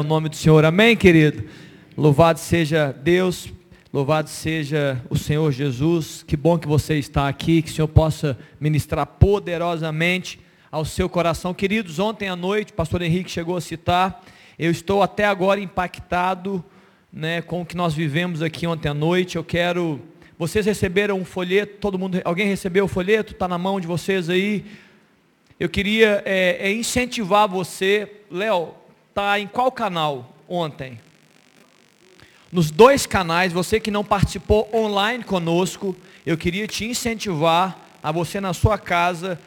o nome do Senhor. Amém, querido? Louvado seja Deus, louvado seja o Senhor Jesus. Que bom que você está aqui, que o Senhor possa ministrar poderosamente ao seu coração. Queridos, ontem à noite, o pastor Henrique chegou a citar, eu estou até agora impactado né, com o que nós vivemos aqui ontem à noite. Eu quero. Vocês receberam um folheto, todo mundo. Alguém recebeu o folheto? Está na mão de vocês aí. Eu queria é, é incentivar você. Léo, tá em qual canal ontem? Nos dois canais, você que não participou online conosco, eu queria te incentivar a você na sua casa,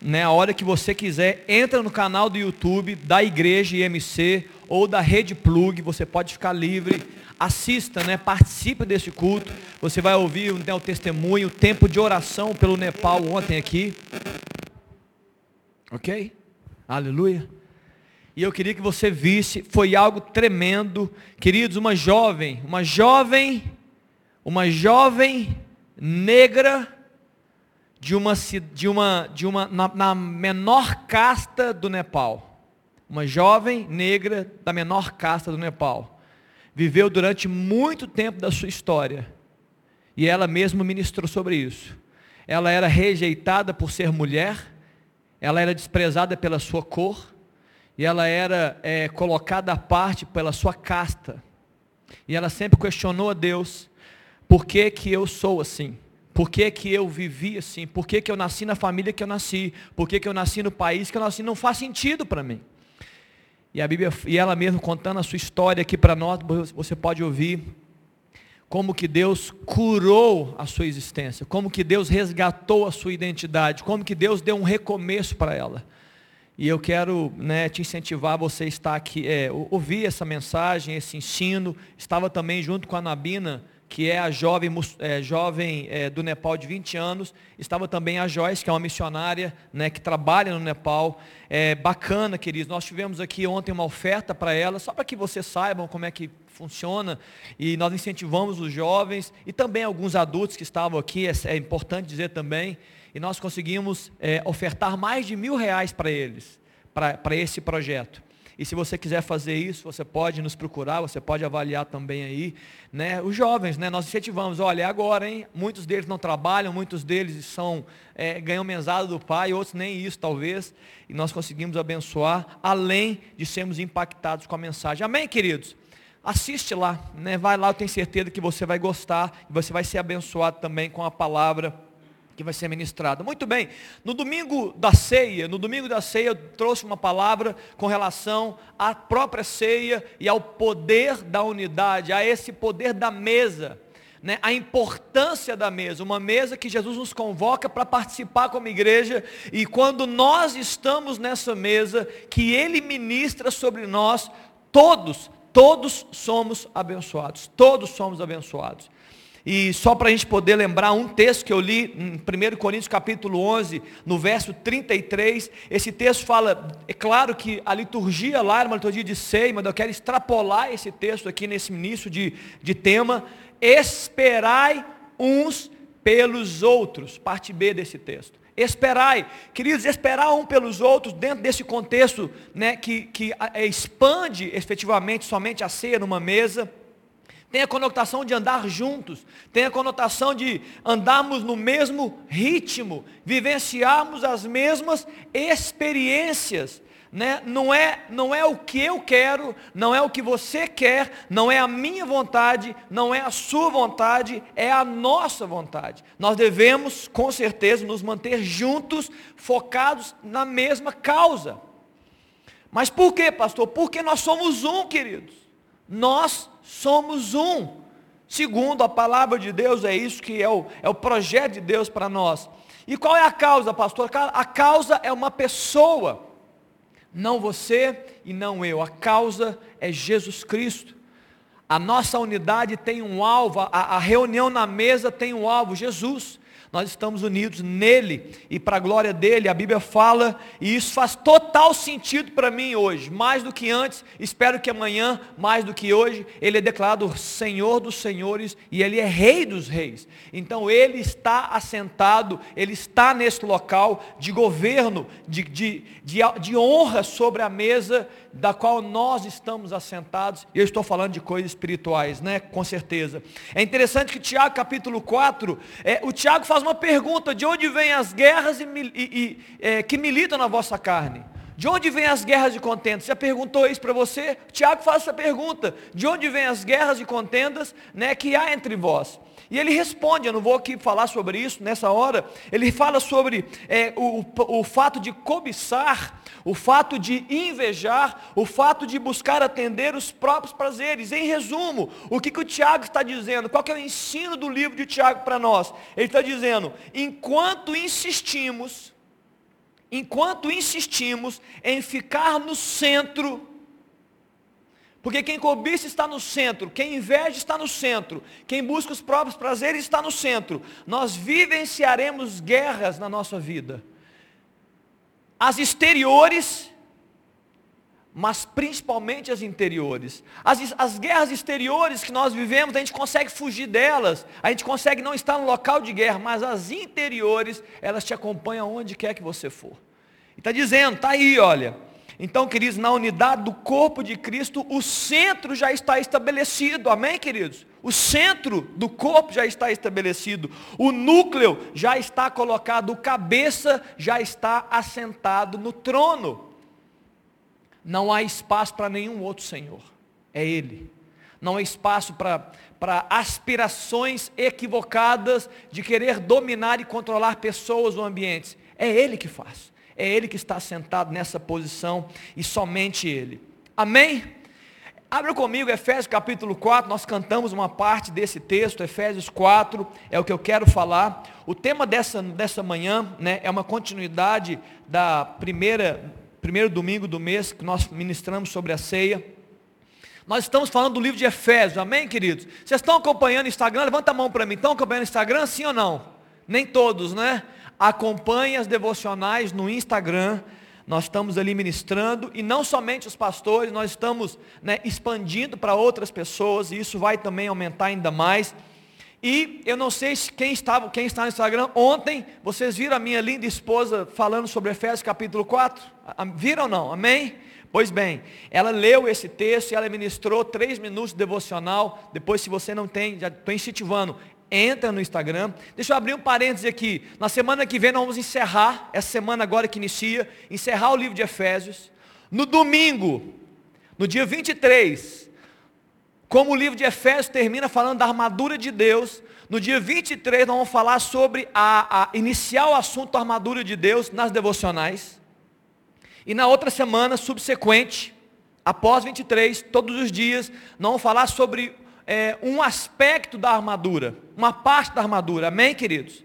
né, a hora que você quiser, entra no canal do YouTube da Igreja IMC ou da Rede Plug, você pode ficar livre, assista, né, participe desse culto, você vai ouvir né, o testemunho, o tempo de oração pelo Nepal ontem aqui. Ok? Aleluia. E eu queria que você visse, foi algo tremendo. Queridos, uma jovem, uma jovem, uma jovem negra de uma de uma de uma na, na menor casta do Nepal. Uma jovem negra da menor casta do Nepal. Viveu durante muito tempo da sua história. E ela mesma ministrou sobre isso. Ela era rejeitada por ser mulher ela era desprezada pela sua cor, e ela era é, colocada à parte pela sua casta. E ela sempre questionou a Deus, por que que eu sou assim? Por que, que eu vivi assim? Por que, que eu nasci na família que eu nasci? Por que, que eu nasci no país que eu nasci? Não faz sentido para mim. E a Bíblia, e ela mesmo contando a sua história aqui para nós, você pode ouvir como que Deus curou a sua existência, como que Deus resgatou a sua identidade, como que Deus deu um recomeço para ela. E eu quero né, te incentivar você estar aqui, é, ouvir essa mensagem, esse ensino. Estava também junto com a Nabina, que é a jovem, é, jovem é, do Nepal de 20 anos. Estava também a Joyce, que é uma missionária né, que trabalha no Nepal. É bacana, queridos. Nós tivemos aqui ontem uma oferta para ela, só para que vocês saibam como é que funciona e nós incentivamos os jovens e também alguns adultos que estavam aqui, é, é importante dizer também, e nós conseguimos é, ofertar mais de mil reais para eles, para esse projeto. E se você quiser fazer isso, você pode nos procurar, você pode avaliar também aí, né? Os jovens, né? Nós incentivamos, olha, é agora, hein? Muitos deles não trabalham, muitos deles são é, ganham mesada do pai, outros nem isso talvez, e nós conseguimos abençoar, além de sermos impactados com a mensagem. Amém, queridos? assiste lá, né? vai lá, eu tenho certeza que você vai gostar e você vai ser abençoado também com a palavra que vai ser ministrada. Muito bem, no domingo da ceia, no domingo da ceia eu trouxe uma palavra com relação à própria ceia e ao poder da unidade, a esse poder da mesa. Né, a importância da mesa, uma mesa que Jesus nos convoca para participar como igreja, e quando nós estamos nessa mesa, que Ele ministra sobre nós, todos Todos somos abençoados, todos somos abençoados. E só para a gente poder lembrar um texto que eu li em 1 Coríntios capítulo 11, no verso 33, esse texto fala, é claro que a liturgia lá era uma liturgia de ceia, mas eu quero extrapolar esse texto aqui nesse início de, de tema, esperai uns pelos outros, parte B desse texto. Esperai, queridos, esperar um pelos outros dentro desse contexto né, que, que expande efetivamente somente a ceia numa mesa, tem a conotação de andar juntos, tem a conotação de andarmos no mesmo ritmo, vivenciarmos as mesmas experiências né? não, é, não é o que eu quero, não é o que você quer, não é a minha vontade, não é a sua vontade, é a nossa vontade. Nós devemos, com certeza, nos manter juntos, focados na mesma causa. Mas por quê, pastor? Porque nós somos um, queridos. Nós somos um. Segundo a palavra de Deus, é isso que é o, é o projeto de Deus para nós. E qual é a causa, pastor? A causa é uma pessoa. Não você e não eu. A causa é Jesus Cristo. A nossa unidade tem um alvo, a, a reunião na mesa tem um alvo, Jesus. Nós estamos unidos nele e para a glória dele, a Bíblia fala, e isso faz total sentido para mim hoje, mais do que antes, espero que amanhã, mais do que hoje, ele é declarado Senhor dos Senhores e ele é Rei dos Reis. Então ele está assentado, ele está nesse local de governo, de, de, de, de honra sobre a mesa da qual nós estamos assentados, e eu estou falando de coisas espirituais, né? Com certeza. É interessante que Tiago capítulo 4, é, o Tiago faz uma pergunta, de onde vêm as guerras e, e, e, é, que militam na vossa carne? De onde vêm as guerras e contendas? Você perguntou isso para você? Tiago faz essa pergunta. De onde vêm as guerras e contendas né, que há entre vós? E ele responde, eu não vou aqui falar sobre isso nessa hora, ele fala sobre é, o, o fato de cobiçar, o fato de invejar, o fato de buscar atender os próprios prazeres. Em resumo, o que, que o Tiago está dizendo? Qual é o ensino do livro de Tiago para nós? Ele está dizendo, enquanto insistimos, enquanto insistimos em ficar no centro porque quem cobiça está no centro, quem inveja está no centro, quem busca os próprios prazeres está no centro. Nós vivenciaremos guerras na nossa vida. As exteriores, mas principalmente as interiores. As, as guerras exteriores que nós vivemos, a gente consegue fugir delas, a gente consegue não estar no local de guerra, mas as interiores, elas te acompanham onde quer que você for. Está dizendo, está aí, olha. Então, queridos, na unidade do corpo de Cristo, o centro já está estabelecido. Amém, queridos? O centro do corpo já está estabelecido. O núcleo já está colocado. O cabeça já está assentado no trono. Não há espaço para nenhum outro Senhor. É Ele. Não há espaço para, para aspirações equivocadas de querer dominar e controlar pessoas ou ambientes. É Ele que faz. É Ele que está sentado nessa posição e somente Ele. Amém? Abra comigo Efésios capítulo 4, nós cantamos uma parte desse texto, Efésios 4, é o que eu quero falar. O tema dessa, dessa manhã né, é uma continuidade da primeira, primeiro domingo do mês que nós ministramos sobre a ceia. Nós estamos falando do livro de Efésios, amém, queridos? Vocês estão acompanhando o Instagram? Levanta a mão para mim. Estão acompanhando o Instagram, sim ou não? Nem todos, né? Acompanhe as devocionais no Instagram. Nós estamos ali ministrando, e não somente os pastores, nós estamos né, expandindo para outras pessoas, e isso vai também aumentar ainda mais. E eu não sei se quem, estava, quem está no Instagram, ontem vocês viram a minha linda esposa falando sobre Efésios capítulo 4? Viram ou não? Amém? Pois bem, ela leu esse texto e ela ministrou três minutos de devocional. Depois, se você não tem, já estou incentivando, entra no Instagram. Deixa eu abrir um parêntese aqui. Na semana que vem nós vamos encerrar, essa semana agora que inicia, encerrar o livro de Efésios. No domingo, no dia 23, como o livro de Efésios termina falando da armadura de Deus, no dia 23 nós vamos falar sobre a, a iniciar o assunto armadura de Deus nas devocionais. E na outra semana subsequente, após 23, todos os dias, nós vamos falar sobre é, um aspecto da armadura, uma parte da armadura, amém, queridos?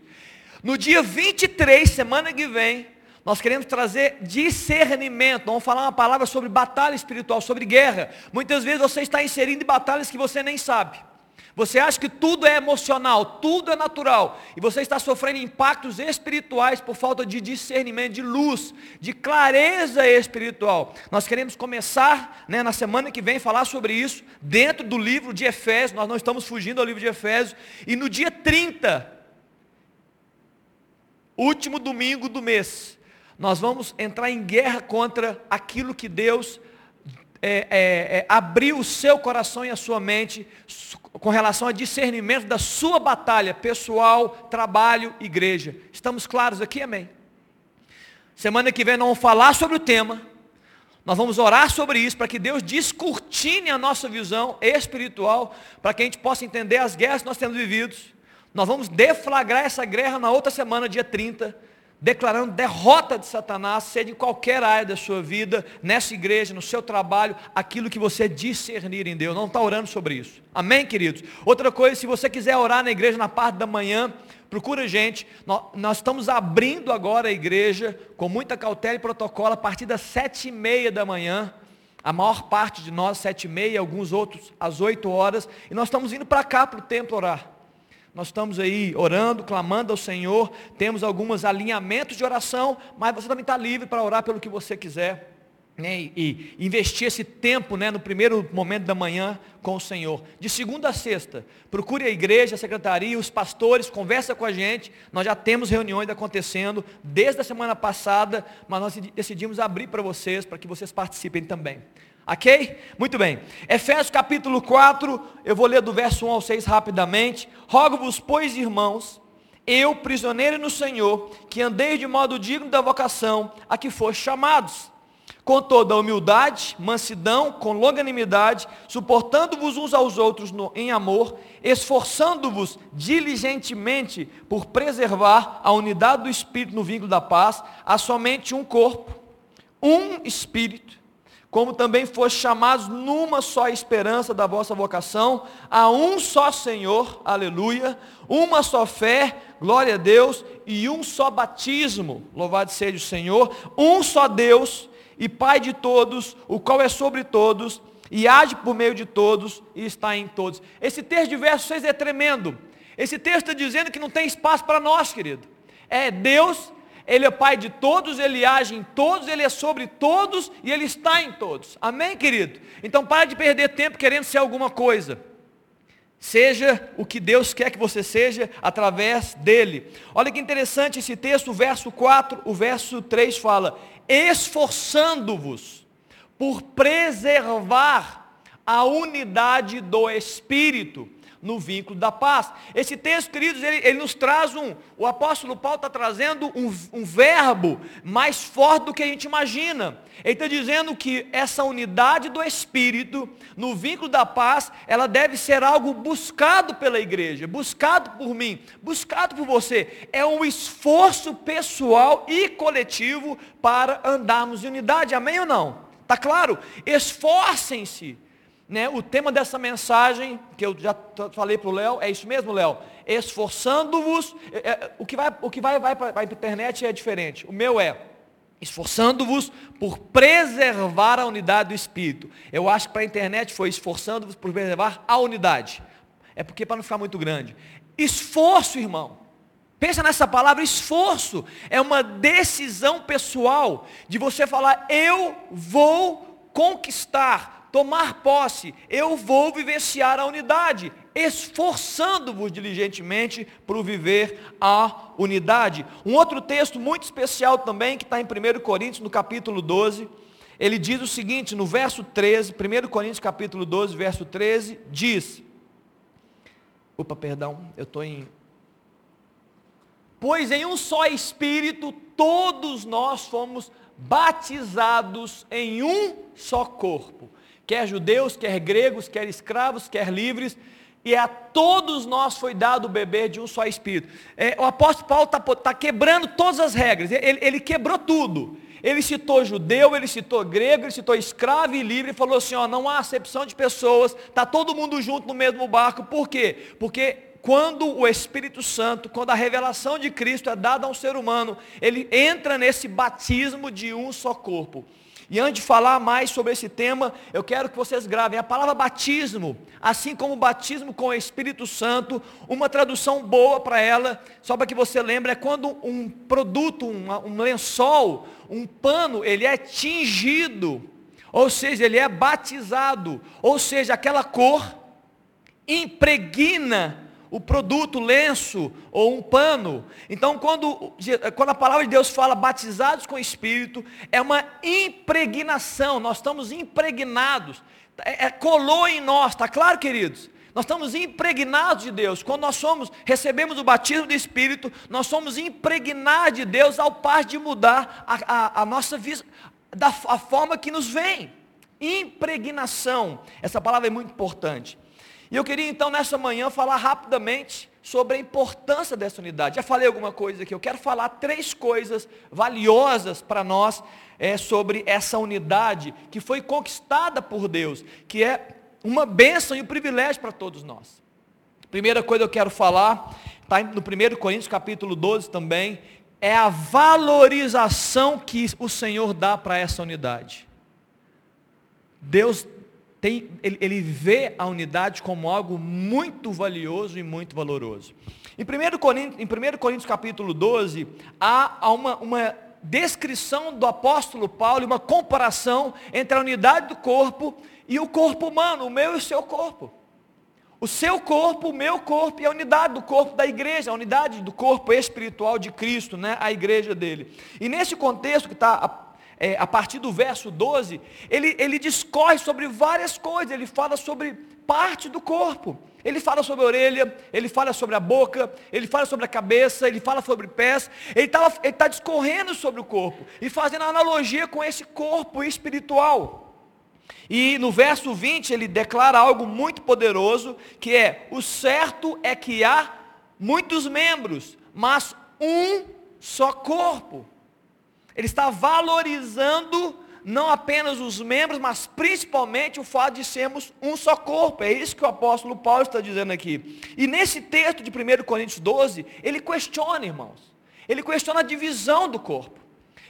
No dia 23, semana que vem, nós queremos trazer discernimento. Vamos falar uma palavra sobre batalha espiritual, sobre guerra. Muitas vezes você está inserindo em batalhas que você nem sabe. Você acha que tudo é emocional, tudo é natural, e você está sofrendo impactos espirituais por falta de discernimento, de luz, de clareza espiritual. Nós queremos começar né, na semana que vem falar sobre isso, dentro do livro de Efésios, nós não estamos fugindo ao livro de Efésios, e no dia 30, último domingo do mês, nós vamos entrar em guerra contra aquilo que Deus é, é, é, abriu o seu coração e a sua mente com relação a discernimento da sua batalha pessoal, trabalho, igreja. Estamos claros aqui? Amém. Semana que vem nós vamos falar sobre o tema. Nós vamos orar sobre isso para que Deus descortine a nossa visão espiritual, para que a gente possa entender as guerras que nós temos vividos. Nós vamos deflagrar essa guerra na outra semana, dia 30 declarando derrota de Satanás, seja em qualquer área da sua vida, nessa igreja, no seu trabalho, aquilo que você discernir em Deus. Não está orando sobre isso. Amém, queridos? Outra coisa, se você quiser orar na igreja na parte da manhã, procura a gente. Nós, nós, estamos abrindo agora a igreja com muita cautela e protocolo a partir das sete e meia da manhã. A maior parte de nós, sete e meia, alguns outros às oito horas. E nós estamos indo para cá para o templo orar. Nós estamos aí orando, clamando ao Senhor, temos alguns alinhamentos de oração, mas você também está livre para orar pelo que você quiser. Né, e, investir esse tempo né, no primeiro momento da manhã com o Senhor. De segunda a sexta, procure a igreja, a secretaria, os pastores, conversa com a gente. Nós já temos reuniões acontecendo desde a semana passada, mas nós decidimos abrir para vocês, para que vocês participem também. Ok? Muito bem. Efésios capítulo 4, eu vou ler do verso 1 ao 6 rapidamente. Rogo-vos, pois, irmãos, eu, prisioneiro no Senhor, que andei de modo digno da vocação a que foste chamados, com toda humildade, mansidão, com longanimidade, suportando-vos uns aos outros no, em amor, esforçando-vos diligentemente por preservar a unidade do Espírito no vínculo da paz, há somente um corpo, um Espírito, como também foste chamados numa só esperança da vossa vocação, a um só Senhor, aleluia, uma só fé, glória a Deus, e um só batismo, louvado seja o Senhor, um só Deus e Pai de todos, o qual é sobre todos, e age por meio de todos, e está em todos. Esse texto de verso 6 é tremendo. Esse texto está dizendo que não tem espaço para nós, querido. É Deus ele é Pai de todos, Ele age em todos, Ele é sobre todos e Ele está em todos. Amém, querido? Então pare de perder tempo querendo ser alguma coisa. Seja o que Deus quer que você seja através dele. Olha que interessante esse texto, o verso 4, o verso 3 fala: esforçando-vos por preservar a unidade do Espírito no vínculo da paz. Esse texto, queridos, ele, ele nos traz um, o apóstolo Paulo está trazendo um, um verbo mais forte do que a gente imagina. Ele está dizendo que essa unidade do Espírito, no vínculo da paz, ela deve ser algo buscado pela igreja, buscado por mim, buscado por você. É um esforço pessoal e coletivo para andarmos em unidade, amém ou não? Está claro? Esforcem-se né, o tema dessa mensagem, que eu já falei para o Léo, é isso mesmo, Léo? Esforçando-vos, é, é, o que vai, vai, vai para a internet é diferente. O meu é, esforçando-vos por preservar a unidade do Espírito. Eu acho que para a internet foi esforçando-vos por preservar a unidade. É porque para não ficar muito grande. Esforço, irmão. Pensa nessa palavra, esforço. É uma decisão pessoal de você falar, eu vou conquistar tomar posse, eu vou vivenciar a unidade, esforçando-vos diligentemente por viver a unidade. Um outro texto muito especial também, que está em 1 Coríntios, no capítulo 12, ele diz o seguinte, no verso 13, 1 Coríntios capítulo 12, verso 13, diz, opa, perdão, eu estou em, pois em um só Espírito todos nós fomos batizados em um só corpo quer judeus, quer gregos, quer escravos, quer livres, e a todos nós foi dado beber de um só Espírito. É, o apóstolo Paulo está tá quebrando todas as regras, ele, ele quebrou tudo. Ele citou judeu, ele citou grego, ele citou escravo e livre, e falou assim, ó, não há acepção de pessoas, está todo mundo junto no mesmo barco, por quê? Porque quando o Espírito Santo, quando a revelação de Cristo é dada a um ser humano, ele entra nesse batismo de um só corpo. E antes de falar mais sobre esse tema, eu quero que vocês gravem a palavra batismo, assim como batismo com o Espírito Santo, uma tradução boa para ela, só para que você lembre, é quando um produto, um, um lençol, um pano, ele é tingido, ou seja, ele é batizado, ou seja, aquela cor impregna o produto, lenço ou um pano. Então, quando, quando a palavra de Deus fala batizados com o Espírito, é uma impregnação, nós estamos impregnados, é, é, colou em nós, está claro, queridos? Nós estamos impregnados de Deus. Quando nós somos, recebemos o batismo do Espírito, nós somos impregnados de Deus ao par de mudar a, a, a nossa vida, da a forma que nos vem. Impregnação, essa palavra é muito importante. E eu queria então nessa manhã falar rapidamente sobre a importância dessa unidade. Já falei alguma coisa aqui, eu quero falar três coisas valiosas para nós é, sobre essa unidade que foi conquistada por Deus, que é uma bênção e um privilégio para todos nós. Primeira coisa que eu quero falar, está no 1 Coríntios capítulo 12 também, é a valorização que o Senhor dá para essa unidade. Deus tem, ele, ele vê a unidade como algo muito valioso e muito valoroso. Em 1 Coríntios, em 1 Coríntios capítulo 12, há, uma, uma descrição do apóstolo Paulo, uma comparação entre a unidade do corpo e o corpo humano, o meu e o seu corpo. O seu corpo, o meu corpo e a unidade do corpo da igreja, a unidade do corpo espiritual de Cristo, né? a igreja dele. E nesse contexto que está é, a partir do verso 12, ele, ele discorre sobre várias coisas, ele fala sobre parte do corpo. Ele fala sobre a orelha, ele fala sobre a boca, ele fala sobre a cabeça, ele fala sobre pés. Ele está ele tá discorrendo sobre o corpo e fazendo analogia com esse corpo espiritual. E no verso 20 ele declara algo muito poderoso, que é: o certo é que há muitos membros, mas um só corpo. Ele está valorizando não apenas os membros, mas principalmente o fato de sermos um só corpo. É isso que o apóstolo Paulo está dizendo aqui. E nesse texto de 1 Coríntios 12, ele questiona, irmãos. Ele questiona a divisão do corpo.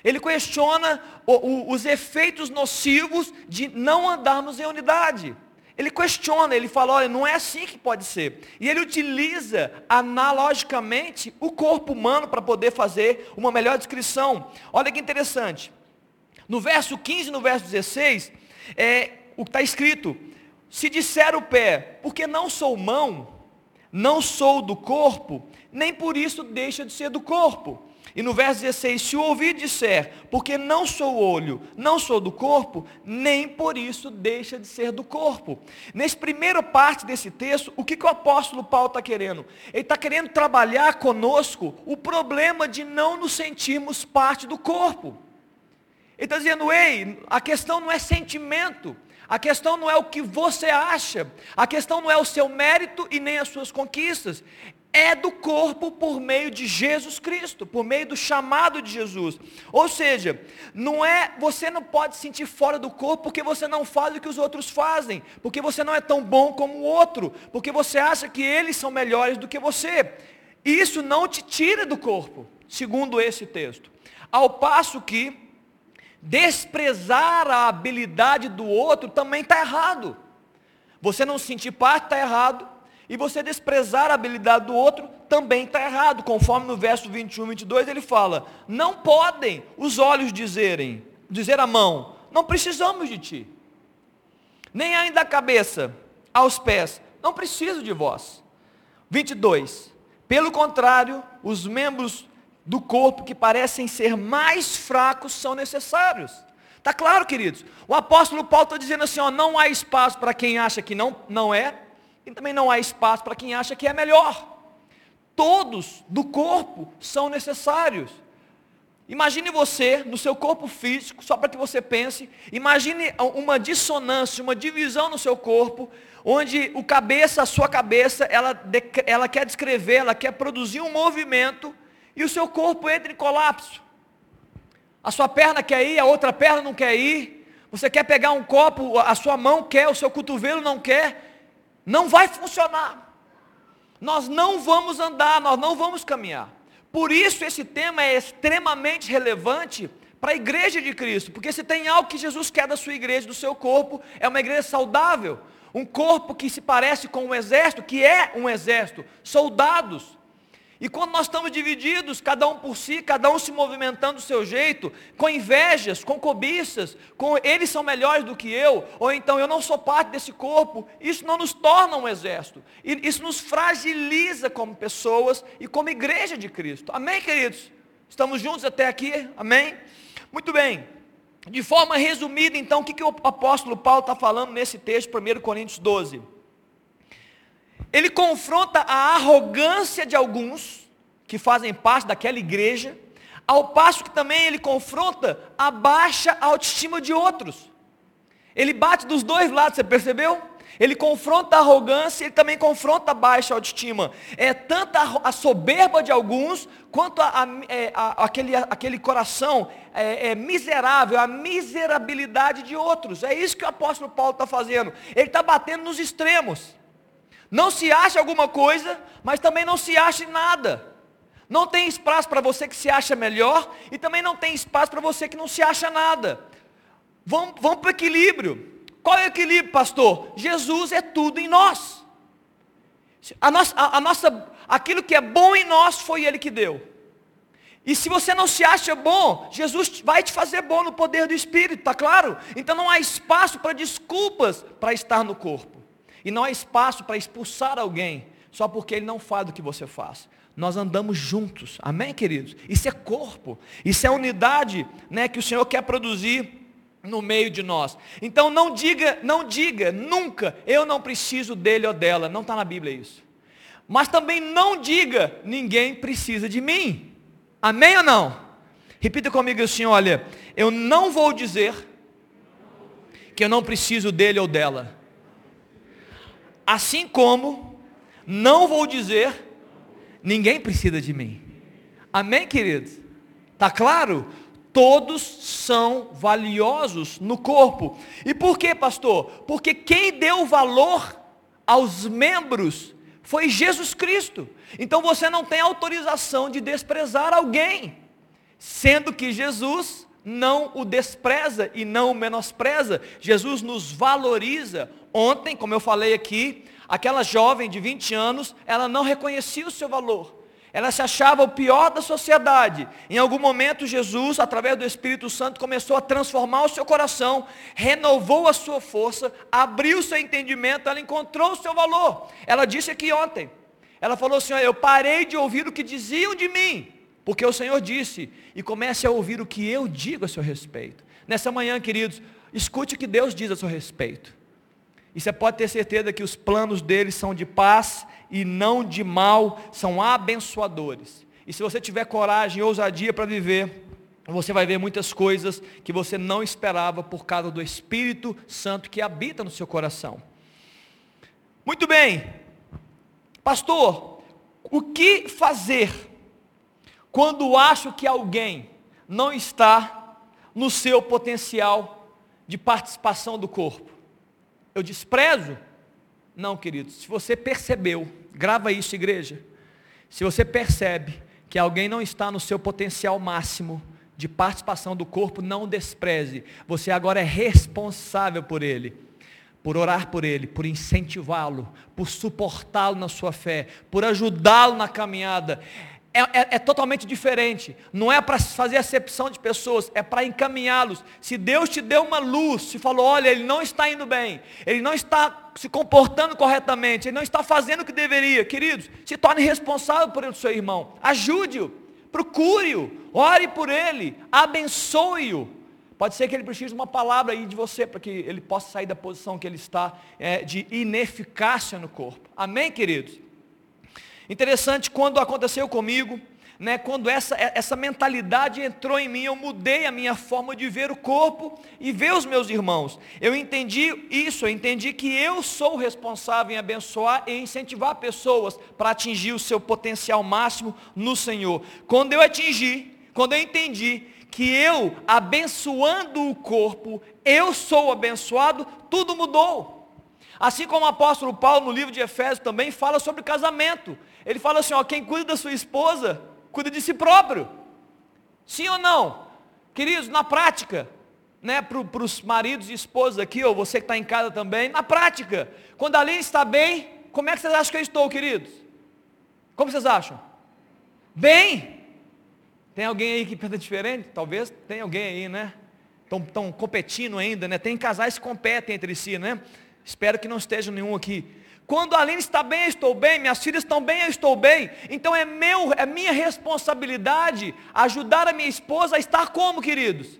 Ele questiona o, o, os efeitos nocivos de não andarmos em unidade. Ele questiona, ele fala, olha, não é assim que pode ser. E ele utiliza analogicamente o corpo humano para poder fazer uma melhor descrição. Olha que interessante. No verso 15 e no verso 16, é, o que está escrito, se disser o pé, porque não sou mão, não sou do corpo, nem por isso deixa de ser do corpo. E no verso 16, se o ouvido disser, porque não sou olho, não sou do corpo, nem por isso deixa de ser do corpo. Nessa primeira parte desse texto, o que, que o apóstolo Paulo está querendo? Ele está querendo trabalhar conosco o problema de não nos sentirmos parte do corpo. Ele está dizendo, ei, a questão não é sentimento, a questão não é o que você acha, a questão não é o seu mérito e nem as suas conquistas é do corpo por meio de Jesus Cristo, por meio do chamado de Jesus. Ou seja, não é, você não pode se sentir fora do corpo porque você não faz o que os outros fazem, porque você não é tão bom como o outro, porque você acha que eles são melhores do que você. Isso não te tira do corpo, segundo esse texto. Ao passo que desprezar a habilidade do outro também está errado. Você não se sentir parte está errado. E você desprezar a habilidade do outro também está errado, conforme no verso 21 e 22 ele fala: Não podem os olhos dizerem, dizer a mão, não precisamos de ti, nem ainda a cabeça aos pés, não preciso de vós. 22. Pelo contrário, os membros do corpo que parecem ser mais fracos são necessários. Está claro, queridos? O apóstolo Paulo está dizendo assim: ó, não há espaço para quem acha que não, não é, e também não há espaço para quem acha que é melhor. Todos do corpo são necessários. Imagine você no seu corpo físico, só para que você pense, imagine uma dissonância, uma divisão no seu corpo, onde o cabeça, a sua cabeça, ela, ela quer descrever, ela quer produzir um movimento, e o seu corpo entra em colapso. A sua perna quer ir, a outra perna não quer ir. Você quer pegar um copo, a sua mão quer, o seu cotovelo não quer. Não vai funcionar. Nós não vamos andar, nós não vamos caminhar. Por isso esse tema é extremamente relevante para a igreja de Cristo, porque se tem algo que Jesus quer da sua igreja, do seu corpo, é uma igreja saudável, um corpo que se parece com um exército, que é um exército, soldados, e quando nós estamos divididos, cada um por si, cada um se movimentando do seu jeito, com invejas, com cobiças, com eles são melhores do que eu, ou então eu não sou parte desse corpo, isso não nos torna um exército. Isso nos fragiliza como pessoas e como igreja de Cristo. Amém, queridos? Estamos juntos até aqui? Amém? Muito bem. De forma resumida, então, o que, que o apóstolo Paulo está falando nesse texto, 1 Coríntios 12? Ele confronta a arrogância de alguns que fazem parte daquela igreja, ao passo que também ele confronta a baixa autoestima de outros. Ele bate dos dois lados, você percebeu? Ele confronta a arrogância, ele também confronta a baixa autoestima. É tanta a soberba de alguns, quanto a, a, é, a, aquele, aquele coração é, é, miserável, a miserabilidade de outros. É isso que o apóstolo Paulo está fazendo. Ele está batendo nos extremos. Não se acha alguma coisa, mas também não se acha nada. Não tem espaço para você que se acha melhor e também não tem espaço para você que não se acha nada. Vamos, vamos para o equilíbrio. Qual é o equilíbrio, pastor? Jesus é tudo em nós. A nossa, a, a nossa, aquilo que é bom em nós foi Ele que deu. E se você não se acha bom, Jesus vai te fazer bom no poder do Espírito, tá claro? Então não há espaço para desculpas para estar no corpo. E não há espaço para expulsar alguém só porque ele não faz o que você faz. Nós andamos juntos, amém, queridos? Isso é corpo, isso é unidade, né, que o Senhor quer produzir no meio de nós. Então não diga, não diga nunca, eu não preciso dele ou dela. Não está na Bíblia isso. Mas também não diga, ninguém precisa de mim. Amém ou não? Repita comigo assim, olha, eu não vou dizer que eu não preciso dele ou dela. Assim como não vou dizer ninguém precisa de mim. Amém, queridos? Tá claro? Todos são valiosos no corpo. E por quê, pastor? Porque quem deu valor aos membros foi Jesus Cristo. Então você não tem autorização de desprezar alguém, sendo que Jesus não o despreza e não o menospreza. Jesus nos valoriza. Ontem, como eu falei aqui, aquela jovem de 20 anos, ela não reconhecia o seu valor. Ela se achava o pior da sociedade. Em algum momento, Jesus, através do Espírito Santo, começou a transformar o seu coração, renovou a sua força, abriu o seu entendimento, ela encontrou o seu valor. Ela disse aqui ontem, ela falou assim: Eu parei de ouvir o que diziam de mim, porque o Senhor disse, e comece a ouvir o que eu digo a seu respeito. Nessa manhã, queridos, escute o que Deus diz a seu respeito. E você pode ter certeza que os planos dele são de paz e não de mal, são abençoadores. E se você tiver coragem e ousadia para viver, você vai ver muitas coisas que você não esperava por causa do Espírito Santo que habita no seu coração. Muito bem, pastor, o que fazer quando acho que alguém não está no seu potencial de participação do corpo? Eu desprezo? Não, queridos, se você percebeu, grava isso, igreja. Se você percebe que alguém não está no seu potencial máximo de participação do corpo, não despreze. Você agora é responsável por ele, por orar por ele, por incentivá-lo, por suportá-lo na sua fé, por ajudá-lo na caminhada é, é, é totalmente diferente. Não é para fazer acepção de pessoas, é para encaminhá-los. Se Deus te deu uma luz, se falou, olha, ele não está indo bem, ele não está se comportando corretamente, ele não está fazendo o que deveria, queridos, se torne responsável por o seu irmão, ajude-o, procure-o, ore por ele, abençoe-o. Pode ser que ele precise de uma palavra aí de você, para que ele possa sair da posição que ele está, é, de ineficácia no corpo. Amém, queridos? Interessante, quando aconteceu comigo, né, quando essa, essa mentalidade entrou em mim, eu mudei a minha forma de ver o corpo e ver os meus irmãos. Eu entendi isso, eu entendi que eu sou responsável em abençoar e incentivar pessoas para atingir o seu potencial máximo no Senhor. Quando eu atingi, quando eu entendi que eu, abençoando o corpo, eu sou abençoado, tudo mudou. Assim como o apóstolo Paulo no livro de Efésios também fala sobre casamento. Ele fala assim, ó, quem cuida da sua esposa, cuida de si próprio. Sim ou não? Queridos, na prática, né, para os maridos e esposas aqui, ou você que está em casa também, na prática, quando a Aline está bem, como é que vocês acham que eu estou, queridos? Como vocês acham? Bem? Tem alguém aí que pensa diferente? Talvez tem alguém aí, né? Estão competindo ainda, né? Tem casais que competem entre si, né? Espero que não esteja nenhum aqui. Quando a Aline está bem, eu estou bem, minhas filhas estão bem, eu estou bem. Então é meu, é minha responsabilidade ajudar a minha esposa a estar como, queridos?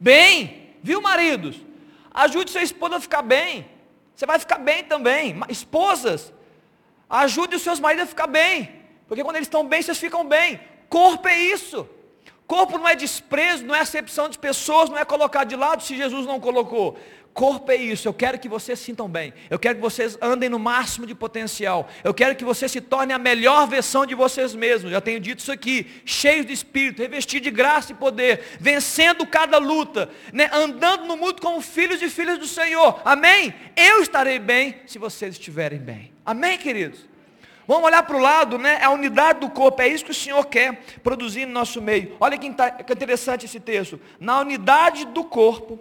Bem, viu, maridos? Ajude sua esposa a ficar bem. Você vai ficar bem também. Esposas, ajude os seus maridos a ficar bem. Porque quando eles estão bem, vocês ficam bem. Corpo é isso. Corpo não é desprezo, não é acepção de pessoas, não é colocar de lado se Jesus não colocou. Corpo é isso, eu quero que vocês sintam bem, eu quero que vocês andem no máximo de potencial, eu quero que vocês se tornem a melhor versão de vocês mesmos, já tenho dito isso aqui, cheios de espírito, revestidos de graça e poder, vencendo cada luta, né? andando no mundo como filhos e filhas do Senhor, amém? Eu estarei bem se vocês estiverem bem, amém queridos? Vamos olhar para o lado, né? A unidade do corpo, é isso que o Senhor quer produzir no nosso meio. Olha que interessante esse texto. Na unidade do corpo,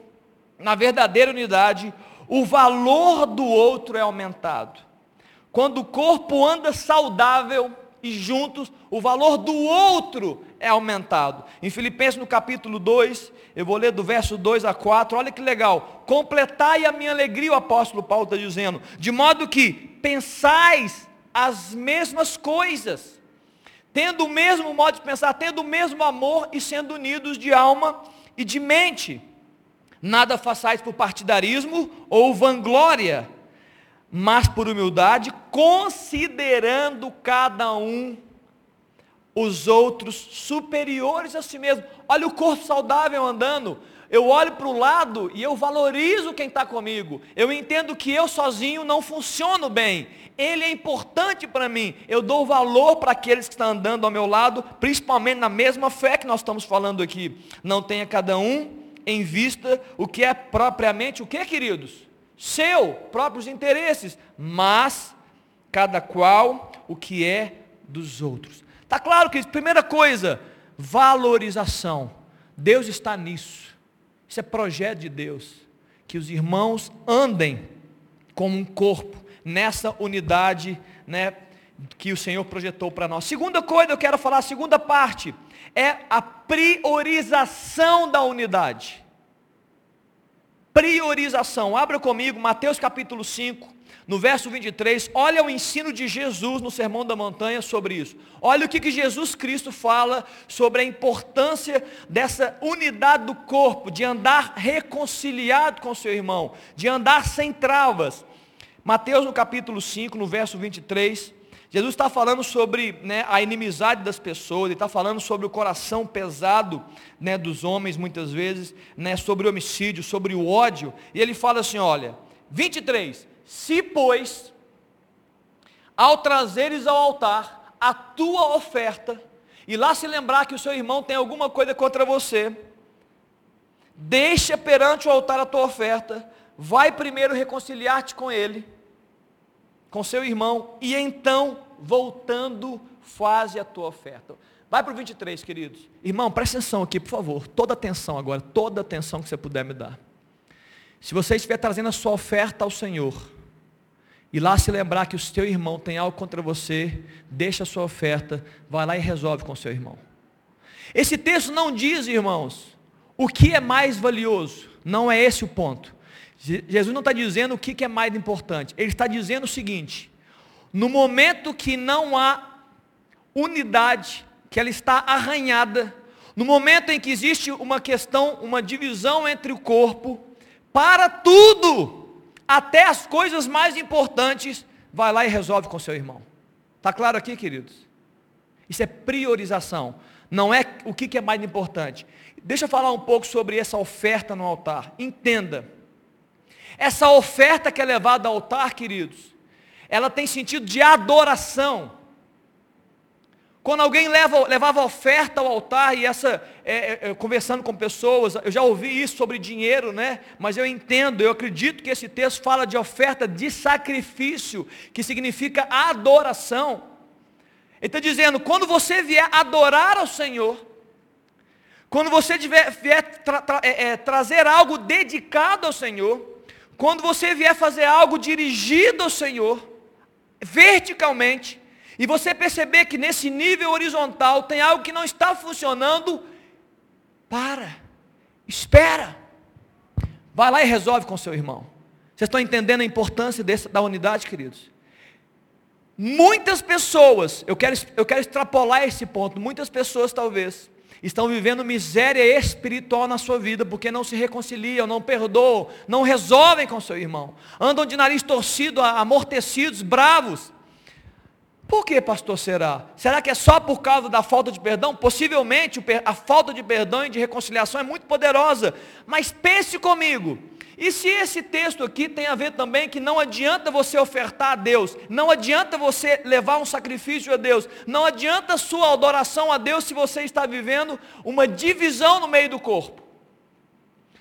na verdadeira unidade, o valor do outro é aumentado. Quando o corpo anda saudável e juntos, o valor do outro é aumentado. Em Filipenses no capítulo 2, eu vou ler do verso 2 a 4, olha que legal. Completai a minha alegria, o apóstolo Paulo está dizendo, de modo que pensais as mesmas coisas, tendo o mesmo modo de pensar, tendo o mesmo amor e sendo unidos de alma e de mente. Nada façais por partidarismo ou vanglória, mas por humildade, considerando cada um os outros superiores a si mesmo. Olha o corpo saudável andando. Eu olho para o lado e eu valorizo quem está comigo. Eu entendo que eu sozinho não funciono bem. Ele é importante para mim. Eu dou valor para aqueles que estão andando ao meu lado, principalmente na mesma fé que nós estamos falando aqui. Não tenha cada um em vista o que é propriamente o que, queridos? seu, próprios interesses, mas cada qual o que é dos outros. Está claro que, primeira coisa, valorização. Deus está nisso. Isso é projeto de Deus. Que os irmãos andem como um corpo, nessa unidade né, que o Senhor projetou para nós. Segunda coisa, eu quero falar, segunda parte, é a priorização da unidade priorização. Abra comigo Mateus capítulo 5, no verso 23. Olha o ensino de Jesus no Sermão da Montanha sobre isso. Olha o que, que Jesus Cristo fala sobre a importância dessa unidade do corpo, de andar reconciliado com seu irmão, de andar sem travas. Mateus no capítulo 5, no verso 23. Jesus está falando sobre né, a inimizade das pessoas, ele está falando sobre o coração pesado né, dos homens, muitas vezes, né, sobre o homicídio, sobre o ódio, e ele fala assim: olha, 23, se pois, ao trazeres ao altar a tua oferta, e lá se lembrar que o seu irmão tem alguma coisa contra você, deixa perante o altar a tua oferta, vai primeiro reconciliar-te com ele, com seu irmão, e então, voltando, faze a tua oferta. Vai para o 23, queridos. Irmão, presta atenção aqui, por favor. Toda atenção agora, toda atenção que você puder me dar. Se você estiver trazendo a sua oferta ao Senhor, e lá se lembrar que o seu irmão tem algo contra você, deixa a sua oferta, vai lá e resolve com o seu irmão. Esse texto não diz, irmãos, o que é mais valioso. Não é esse o ponto. Jesus não está dizendo o que é mais importante. Ele está dizendo o seguinte: no momento que não há unidade, que ela está arranhada, no momento em que existe uma questão, uma divisão entre o corpo, para tudo, até as coisas mais importantes, vai lá e resolve com seu irmão. Está claro aqui, queridos? Isso é priorização. Não é o que é mais importante. Deixa eu falar um pouco sobre essa oferta no altar. Entenda. Essa oferta que é levada ao altar, queridos, ela tem sentido de adoração. Quando alguém leva, levava oferta ao altar, e essa, é, é, é, conversando com pessoas, eu já ouvi isso sobre dinheiro, né? Mas eu entendo, eu acredito que esse texto fala de oferta de sacrifício, que significa adoração. Ele está dizendo, quando você vier adorar ao Senhor, quando você vier, vier tra, tra, é, é, trazer algo dedicado ao Senhor, quando você vier fazer algo dirigido ao Senhor, verticalmente, e você perceber que nesse nível horizontal tem algo que não está funcionando, para, espera, vai lá e resolve com seu irmão. Vocês estão entendendo a importância dessa, da unidade, queridos? Muitas pessoas, eu quero, eu quero extrapolar esse ponto, muitas pessoas talvez, estão vivendo miséria espiritual na sua vida, porque não se reconciliam, não perdoam, não resolvem com seu irmão, andam de nariz torcido, amortecidos, bravos. Por que, pastor, será? Será que é só por causa da falta de perdão? Possivelmente a falta de perdão e de reconciliação é muito poderosa, mas pense comigo, e se esse texto aqui tem a ver também que não adianta você ofertar a Deus, não adianta você levar um sacrifício a Deus, não adianta a sua adoração a Deus se você está vivendo uma divisão no meio do corpo.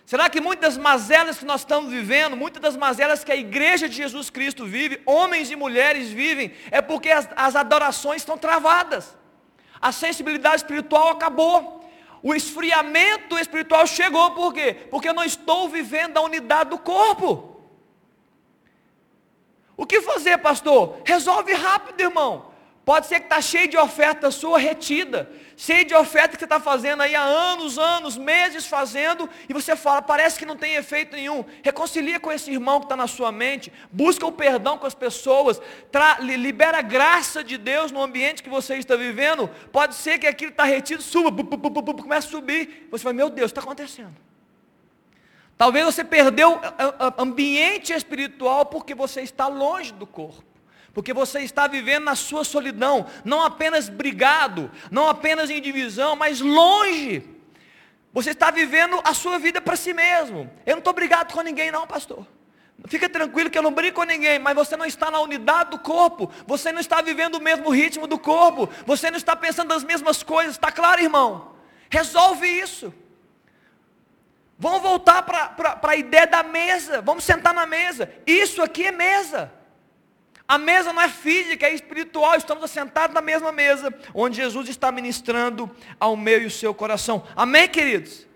Será que muitas mazelas que nós estamos vivendo, muitas das mazelas que a igreja de Jesus Cristo vive, homens e mulheres vivem, é porque as, as adorações estão travadas, a sensibilidade espiritual acabou. O esfriamento espiritual chegou, por quê? Porque eu não estou vivendo a unidade do corpo. O que fazer, pastor? Resolve rápido, irmão. Pode ser que está cheio de oferta sua retida, cheio de oferta que você está fazendo aí há anos, anos, meses fazendo, e você fala, parece que não tem efeito nenhum. Reconcilia com esse irmão que está na sua mente, busca o perdão com as pessoas, libera a graça de Deus no ambiente que você está vivendo. Pode ser que aquilo está retido, suba, bu, bu, bu, começa a subir. Você vai, meu Deus, está acontecendo. Talvez você perdeu ambiente espiritual porque você está longe do corpo porque você está vivendo na sua solidão, não apenas brigado, não apenas em divisão, mas longe. Você está vivendo a sua vida para si mesmo. Eu não estou brigado com ninguém, não, pastor. Fica tranquilo que eu não brigo com ninguém, mas você não está na unidade do corpo, você não está vivendo o mesmo ritmo do corpo, você não está pensando as mesmas coisas, está claro, irmão? Resolve isso. Vamos voltar para a ideia da mesa, vamos sentar na mesa. Isso aqui é mesa. A mesa não é física, é espiritual. Estamos assentados na mesma mesa, onde Jesus está ministrando ao meu e o seu coração. Amém, queridos?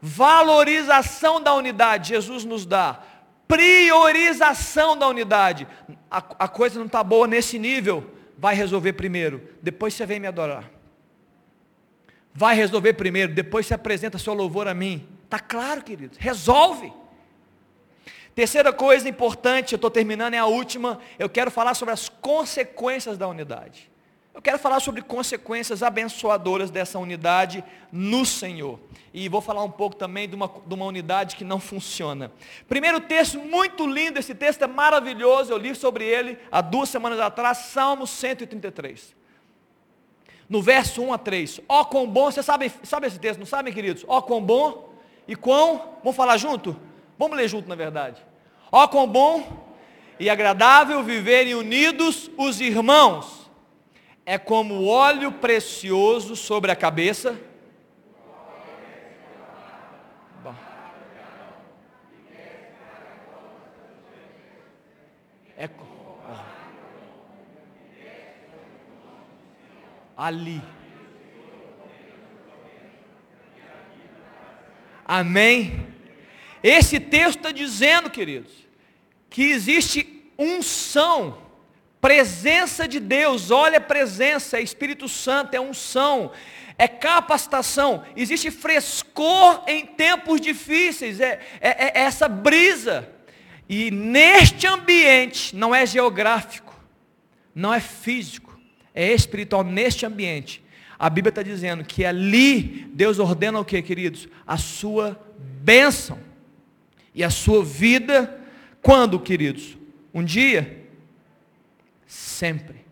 Valorização da unidade, Jesus nos dá. Priorização da unidade. A, a coisa não está boa nesse nível. Vai resolver primeiro. Depois você vem me adorar. Vai resolver primeiro. Depois você apresenta seu louvor a mim. Está claro, queridos? Resolve. Terceira coisa importante, eu estou terminando, é a última. Eu quero falar sobre as consequências da unidade. Eu quero falar sobre consequências abençoadoras dessa unidade no Senhor. E vou falar um pouco também de uma, de uma unidade que não funciona. Primeiro texto, muito lindo, esse texto é maravilhoso, eu li sobre ele há duas semanas atrás, Salmo 133. No verso 1 a 3. Ó quão bom, vocês sabem, sabem esse texto, não sabem, queridos? Ó quão bom e quão, vamos falar junto? Vamos ler junto, na verdade. Ó, quão bom e agradável viverem unidos os irmãos. É como óleo precioso sobre a cabeça. É ali. Amém. Esse texto está dizendo, queridos, que existe unção, presença de Deus, olha a presença, é Espírito Santo, é unção, é capacitação, existe frescor em tempos difíceis, é, é, é essa brisa. E neste ambiente, não é geográfico, não é físico, é espiritual, neste ambiente. A Bíblia está dizendo que ali Deus ordena o que, queridos? A sua bênção e a sua vida, quando, queridos? Um dia? Sempre.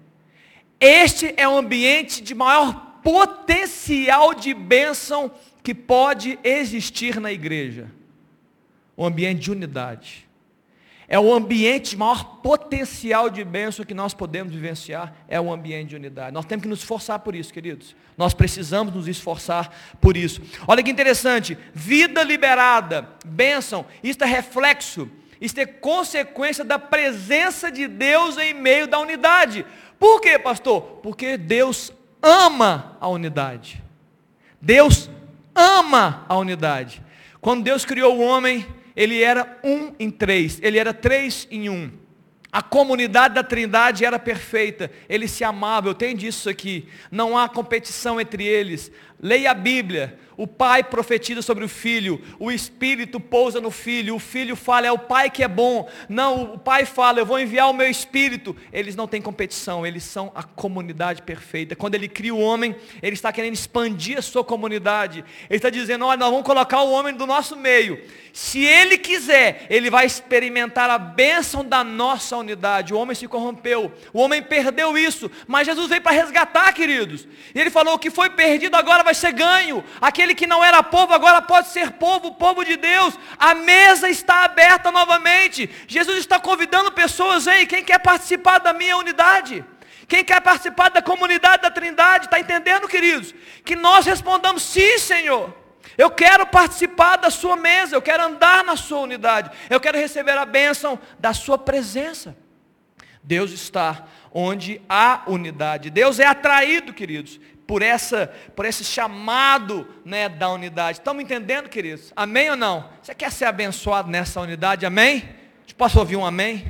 Este é o ambiente de maior potencial de bênção que pode existir na igreja. O ambiente de unidade. É o ambiente maior potencial de bênção que nós podemos vivenciar, é o ambiente de unidade. Nós temos que nos esforçar por isso, queridos. Nós precisamos nos esforçar por isso. Olha que interessante, vida liberada, bênção, isto é reflexo, isto é consequência da presença de Deus em meio da unidade. Por quê, pastor? Porque Deus ama a unidade. Deus ama a unidade. Quando Deus criou o homem, ele era um em três, ele era três em um. A comunidade da Trindade era perfeita, eles se amavam, eu tenho disso aqui. Não há competição entre eles. Leia a Bíblia. O pai profetiza sobre o filho, o espírito pousa no filho, o filho fala, é o pai que é bom. Não, o pai fala, eu vou enviar o meu espírito. Eles não têm competição, eles são a comunidade perfeita. Quando ele cria o homem, ele está querendo expandir a sua comunidade. Ele está dizendo, olha, nós vamos colocar o homem do nosso meio. Se ele quiser, ele vai experimentar a bênção da nossa unidade. O homem se corrompeu, o homem perdeu isso, mas Jesus veio para resgatar, queridos. E ele falou, o que foi perdido agora vai ser ganho. Aquele que não era povo agora pode ser povo, povo de Deus. A mesa está aberta novamente. Jesus está convidando pessoas, aí, quem quer participar da minha unidade? Quem quer participar da comunidade da Trindade? Está entendendo, queridos? Que nós respondamos, sim, Senhor. Eu quero participar da sua mesa, eu quero andar na sua unidade, eu quero receber a bênção da sua presença. Deus está onde há unidade. Deus é atraído, queridos, por essa, por esse chamado, né, da unidade. Estamos entendendo, queridos? Amém ou não? Você quer ser abençoado nessa unidade? Amém? Posso ouvir um amém?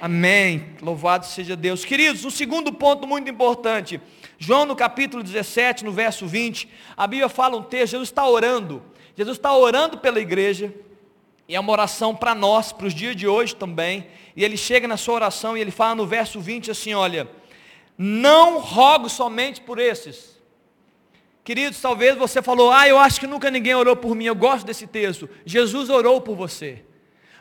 amém? Amém. Louvado seja Deus. Queridos, um segundo ponto muito importante. João no capítulo 17, no verso 20, a Bíblia fala um texto, Jesus está orando. Jesus está orando pela igreja. E é uma oração para nós, para os dias de hoje também. E ele chega na sua oração e ele fala no verso 20 assim: olha, não rogo somente por esses. Queridos, talvez você falou, ah, eu acho que nunca ninguém orou por mim. Eu gosto desse texto. Jesus orou por você.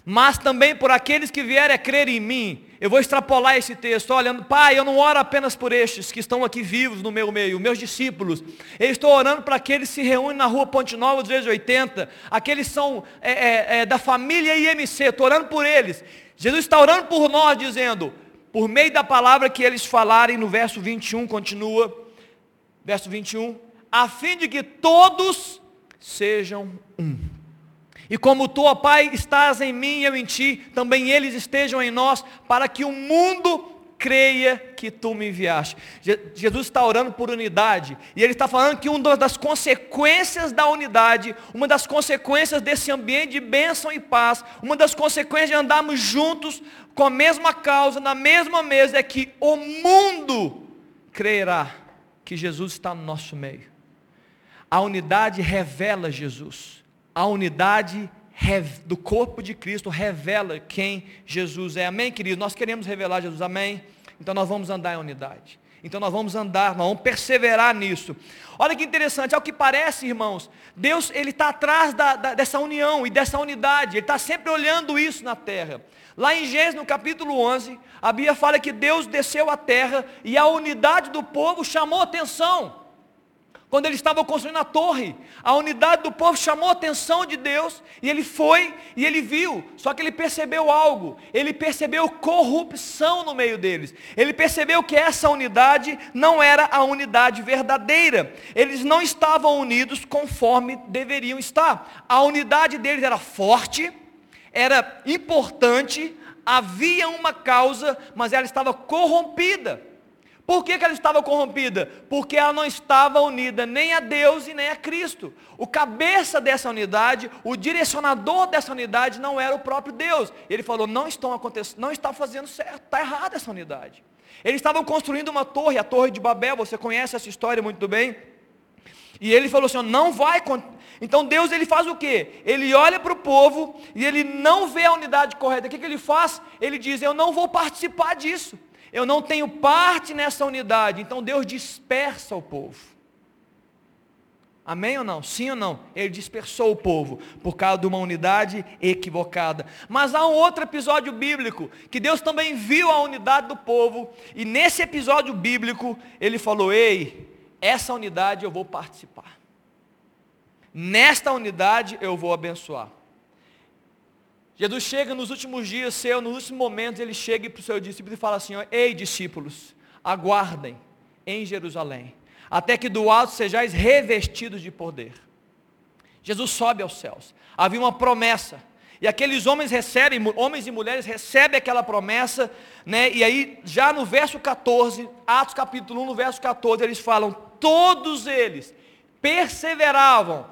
Mas também por aqueles que vierem a crer em mim. Eu vou extrapolar esse texto, olhando, Pai, eu não oro apenas por estes que estão aqui vivos no meu meio, meus discípulos. Eu estou orando para aqueles que se reúnem na rua Ponte Nova, dos vezes 80. Aqueles são é, é, é, da família IMC, estou orando por eles. Jesus está orando por nós, dizendo, por meio da palavra que eles falarem, no verso 21, continua, verso 21, a fim de que todos sejam um. E como tu, ó Pai, estás em mim e eu em ti, também eles estejam em nós, para que o mundo creia que tu me enviaste. Jesus está orando por unidade. E ele está falando que uma das consequências da unidade, uma das consequências desse ambiente de bênção e paz, uma das consequências de andarmos juntos com a mesma causa, na mesma mesa, é que o mundo crerá que Jesus está no nosso meio. A unidade revela Jesus. A unidade do corpo de Cristo revela quem Jesus é. Amém, querido? Nós queremos revelar Jesus. Amém? Então nós vamos andar em unidade. Então nós vamos andar, nós vamos perseverar nisso. Olha que interessante, ao que parece, irmãos, Deus ele está atrás da, da, dessa união e dessa unidade. Ele está sempre olhando isso na terra. Lá em Gênesis, no capítulo 11, a Bíblia fala que Deus desceu à terra e a unidade do povo chamou atenção. Quando ele estava construindo a torre, a unidade do povo chamou a atenção de Deus, e ele foi e ele viu, só que ele percebeu algo, ele percebeu corrupção no meio deles, ele percebeu que essa unidade não era a unidade verdadeira, eles não estavam unidos conforme deveriam estar, a unidade deles era forte, era importante, havia uma causa, mas ela estava corrompida. Por que, que ela estava corrompida? Porque ela não estava unida nem a Deus e nem a Cristo. O cabeça dessa unidade, o direcionador dessa unidade não era o próprio Deus. Ele falou, não estão acontecendo, não está fazendo certo, está errada essa unidade. Eles estavam construindo uma torre, a torre de Babel, você conhece essa história muito bem. E ele falou assim, não vai. Então Deus ele faz o quê? Ele olha para o povo e ele não vê a unidade correta. O que, que ele faz? Ele diz, eu não vou participar disso eu não tenho parte nessa unidade. Então Deus dispersa o povo. Amém ou não? Sim ou não? Ele dispersou o povo por causa de uma unidade equivocada. Mas há um outro episódio bíblico que Deus também viu a unidade do povo e nesse episódio bíblico ele falou: "Ei, essa unidade eu vou participar. Nesta unidade eu vou abençoar." Jesus chega nos últimos dias seu, nos últimos momentos, ele chega para o seu discípulo e fala assim, ei discípulos, aguardem em Jerusalém, até que do alto sejais revestidos de poder. Jesus sobe aos céus, havia uma promessa, e aqueles homens recebem, homens e mulheres recebem aquela promessa, né? E aí, já no verso 14, Atos capítulo 1, no verso 14, eles falam, todos eles perseveravam,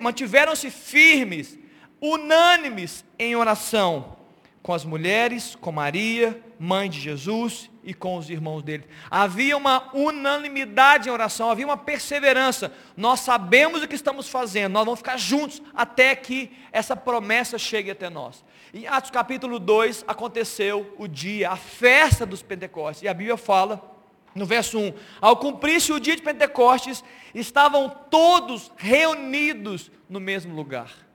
mantiveram-se firmes unânimes em oração com as mulheres, com Maria, mãe de Jesus e com os irmãos dele. Havia uma unanimidade em oração, havia uma perseverança. Nós sabemos o que estamos fazendo, nós vamos ficar juntos até que essa promessa chegue até nós. Em Atos capítulo 2 aconteceu o dia, a festa dos Pentecostes. E a Bíblia fala no verso 1, ao cumprir-se o dia de Pentecostes, estavam todos reunidos no mesmo lugar.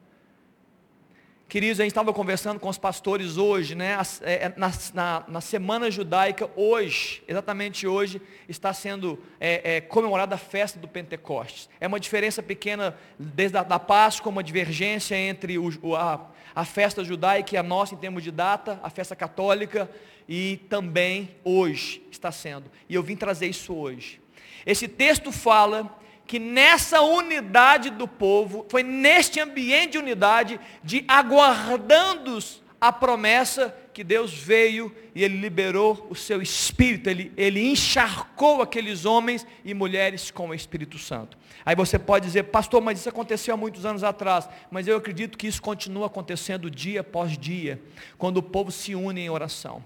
Queridos, a gente estava conversando com os pastores hoje, né? É, é, na, na, na, semana judaica, hoje, exatamente hoje, está sendo é, é, comemorada a festa do Pentecostes. É uma diferença pequena desde a da Páscoa, uma divergência entre o, a, a festa judaica e a nossa em termos de data, a festa católica, e também hoje está sendo. E eu vim trazer isso hoje. Esse texto fala que nessa unidade do povo, foi neste ambiente de unidade, de aguardando a promessa que Deus veio e Ele liberou o seu Espírito, Ele, ele encharcou aqueles homens e mulheres com o Espírito Santo. Aí você pode dizer, pastor, mas isso aconteceu há muitos anos atrás, mas eu acredito que isso continua acontecendo dia após dia, quando o povo se une em oração.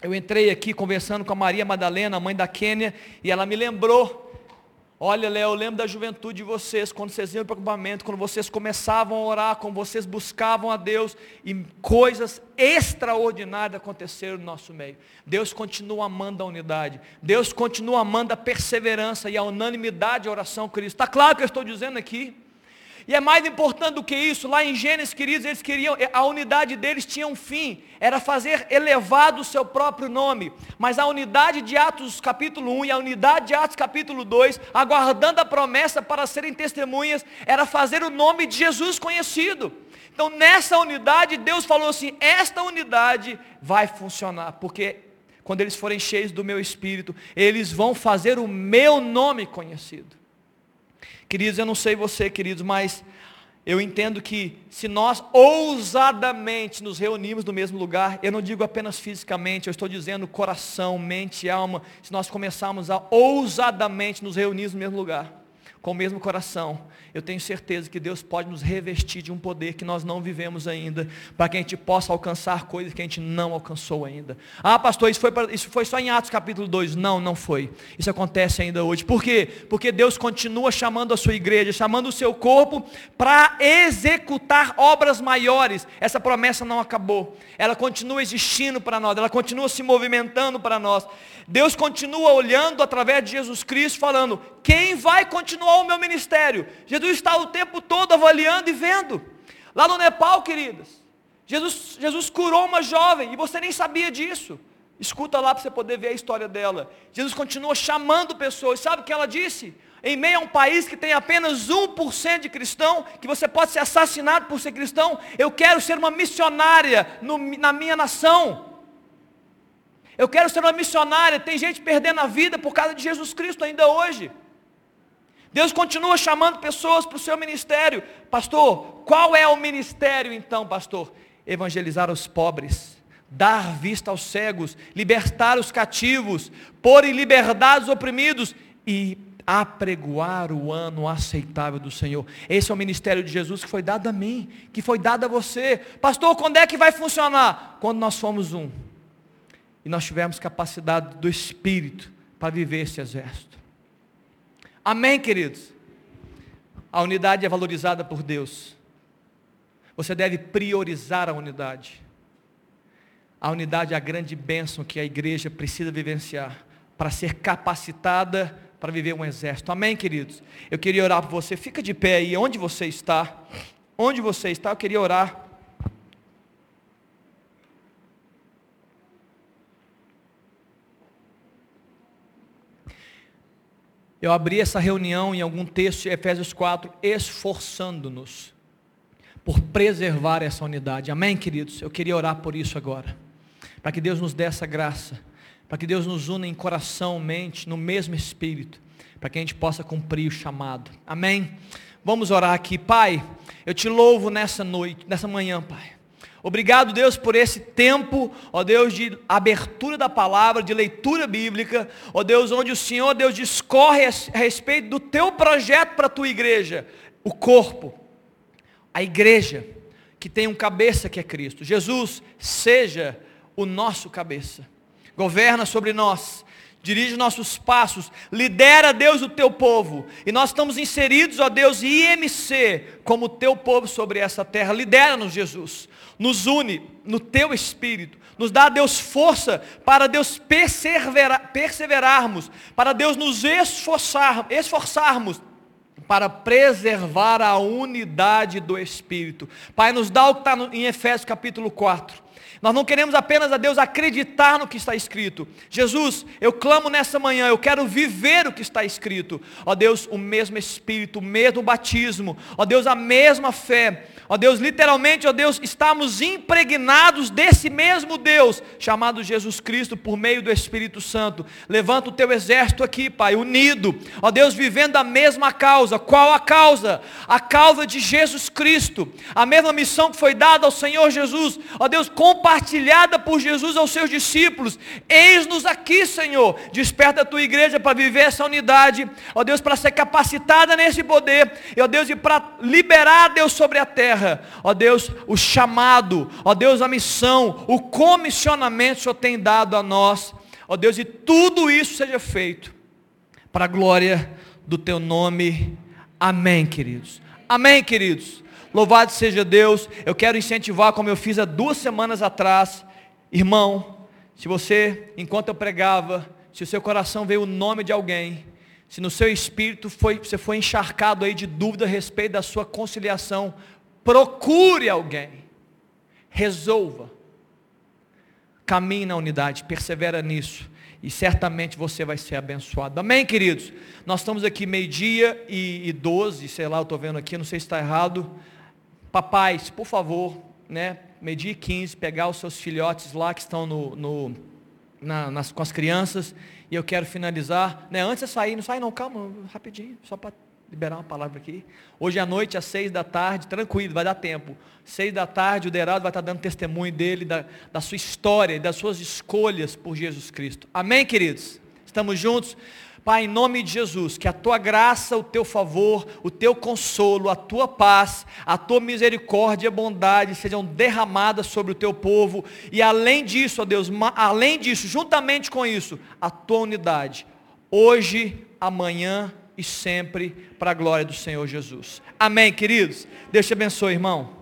Eu entrei aqui conversando com a Maria Madalena, mãe da Quênia, e ela me lembrou Olha, Léo, eu lembro da juventude de vocês, quando vocês iam para o acampamento, quando vocês começavam a orar, quando vocês buscavam a Deus, e coisas extraordinárias aconteceram no nosso meio. Deus continua amando a unidade, Deus continua amando a perseverança e a unanimidade de oração Cristo. Está claro que eu estou dizendo aqui? E é mais importante do que isso, lá em Gênesis, queridos, eles queriam, a unidade deles tinha um fim, era fazer elevado o seu próprio nome. Mas a unidade de Atos capítulo 1 e a unidade de Atos capítulo 2, aguardando a promessa para serem testemunhas, era fazer o nome de Jesus conhecido. Então nessa unidade, Deus falou assim: esta unidade vai funcionar, porque quando eles forem cheios do meu espírito, eles vão fazer o meu nome conhecido. Queridos, eu não sei você, queridos, mas eu entendo que se nós ousadamente nos reunimos no mesmo lugar, eu não digo apenas fisicamente, eu estou dizendo coração, mente alma, se nós começarmos a ousadamente nos reunir no mesmo lugar, com o mesmo coração, eu tenho certeza que Deus pode nos revestir de um poder que nós não vivemos ainda, para que a gente possa alcançar coisas que a gente não alcançou ainda. Ah, pastor, isso foi, pra, isso foi só em Atos capítulo 2. Não, não foi. Isso acontece ainda hoje. Por quê? Porque Deus continua chamando a sua igreja, chamando o seu corpo para executar obras maiores. Essa promessa não acabou. Ela continua existindo para nós, ela continua se movimentando para nós. Deus continua olhando através de Jesus Cristo, falando: quem vai continuar o meu ministério? Jesus está o tempo todo avaliando e vendo. Lá no Nepal, queridas, Jesus, Jesus curou uma jovem e você nem sabia disso. Escuta lá para você poder ver a história dela. Jesus continua chamando pessoas. Sabe o que ela disse? Em meio a um país que tem apenas 1% de cristão, que você pode ser assassinado por ser cristão, eu quero ser uma missionária no, na minha nação. Eu quero ser uma missionária. Tem gente perdendo a vida por causa de Jesus Cristo ainda hoje. Deus continua chamando pessoas para o seu ministério. Pastor, qual é o ministério então, pastor? Evangelizar os pobres, dar vista aos cegos, libertar os cativos, pôr em liberdade os oprimidos e apregoar o ano aceitável do Senhor. Esse é o ministério de Jesus que foi dado a mim, que foi dado a você. Pastor, quando é que vai funcionar? Quando nós formos um. E nós tivermos capacidade do Espírito para viver esse exército. Amém, queridos? A unidade é valorizada por Deus. Você deve priorizar a unidade. A unidade é a grande bênção que a igreja precisa vivenciar para ser capacitada para viver um exército. Amém, queridos? Eu queria orar por você. Fica de pé aí, onde você está. Onde você está, eu queria orar Eu abri essa reunião em algum texto de Efésios 4, esforçando-nos por preservar essa unidade. Amém, queridos? Eu queria orar por isso agora. Para que Deus nos dê essa graça. Para que Deus nos una em coração, mente, no mesmo espírito. Para que a gente possa cumprir o chamado. Amém? Vamos orar aqui. Pai, eu te louvo nessa noite, nessa manhã, Pai. Obrigado, Deus, por esse tempo, ó Deus, de abertura da palavra, de leitura bíblica, ó Deus, onde o Senhor, Deus, discorre a respeito do teu projeto para a tua igreja, o corpo, a igreja, que tem um cabeça que é Cristo. Jesus, seja o nosso cabeça, governa sobre nós, dirige nossos passos, lidera, Deus, o teu povo. E nós estamos inseridos, ó Deus, IMC, como teu povo sobre essa terra. Lidera-nos, Jesus nos une no teu espírito, nos dá, Deus, força para Deus perseverar, perseverarmos, para Deus nos esforçar, esforçarmos para preservar a unidade do Espírito. Pai, nos dá o que está em Efésios capítulo 4. Nós não queremos apenas a Deus acreditar no que está escrito. Jesus, eu clamo nessa manhã, eu quero viver o que está escrito. Ó Deus, o mesmo Espírito, o mesmo batismo. Ó Deus, a mesma fé. Ó Deus, literalmente, ó Deus, estamos impregnados desse mesmo Deus, chamado Jesus Cristo, por meio do Espírito Santo. Levanta o teu exército aqui, Pai, unido, ó Deus, vivendo a mesma causa. Qual a causa? A causa de Jesus Cristo. A mesma missão que foi dada ao Senhor Jesus, ó Deus, compartilhada por Jesus aos seus discípulos. Eis-nos aqui, Senhor. Desperta a tua igreja para viver essa unidade, ó Deus, para ser capacitada nesse poder, e ó Deus, e para liberar, Deus, sobre a terra, ó Deus, o chamado, ó Deus, a missão, o comissionamento que o Senhor tem dado a nós, ó Deus, e tudo isso seja feito para a glória do teu nome. Amém, queridos. Amém, queridos. Louvado seja Deus. Eu quero incentivar, como eu fiz há duas semanas atrás, irmão, se você, enquanto eu pregava, se o seu coração veio o nome de alguém, se no seu espírito foi, você foi encharcado aí de dúvida a respeito da sua conciliação, procure alguém, resolva, caminhe na unidade, persevera nisso, e certamente você vai ser abençoado. Amém, queridos? Nós estamos aqui meio-dia e, e 12, sei lá, eu estou vendo aqui, não sei se está errado. Papais, por favor, né? Meio-dia e 15, pegar os seus filhotes lá que estão no, no na, nas, com as crianças e eu quero finalizar, né? Antes de sair, não sai não, calma, rapidinho, só para liberar uma palavra aqui. Hoje à noite, às seis da tarde, tranquilo, vai dar tempo. Seis da tarde, o Deraldo vai estar dando testemunho dele, da, da sua história, das suas escolhas por Jesus Cristo. Amém, queridos? Estamos juntos? Pai, em nome de Jesus, que a tua graça, o teu favor, o teu consolo, a tua paz, a tua misericórdia e bondade sejam derramadas sobre o teu povo. E além disso, ó Deus, além disso, juntamente com isso, a tua unidade. Hoje, amanhã e sempre, para a glória do Senhor Jesus. Amém, queridos? Deus te abençoe, irmão.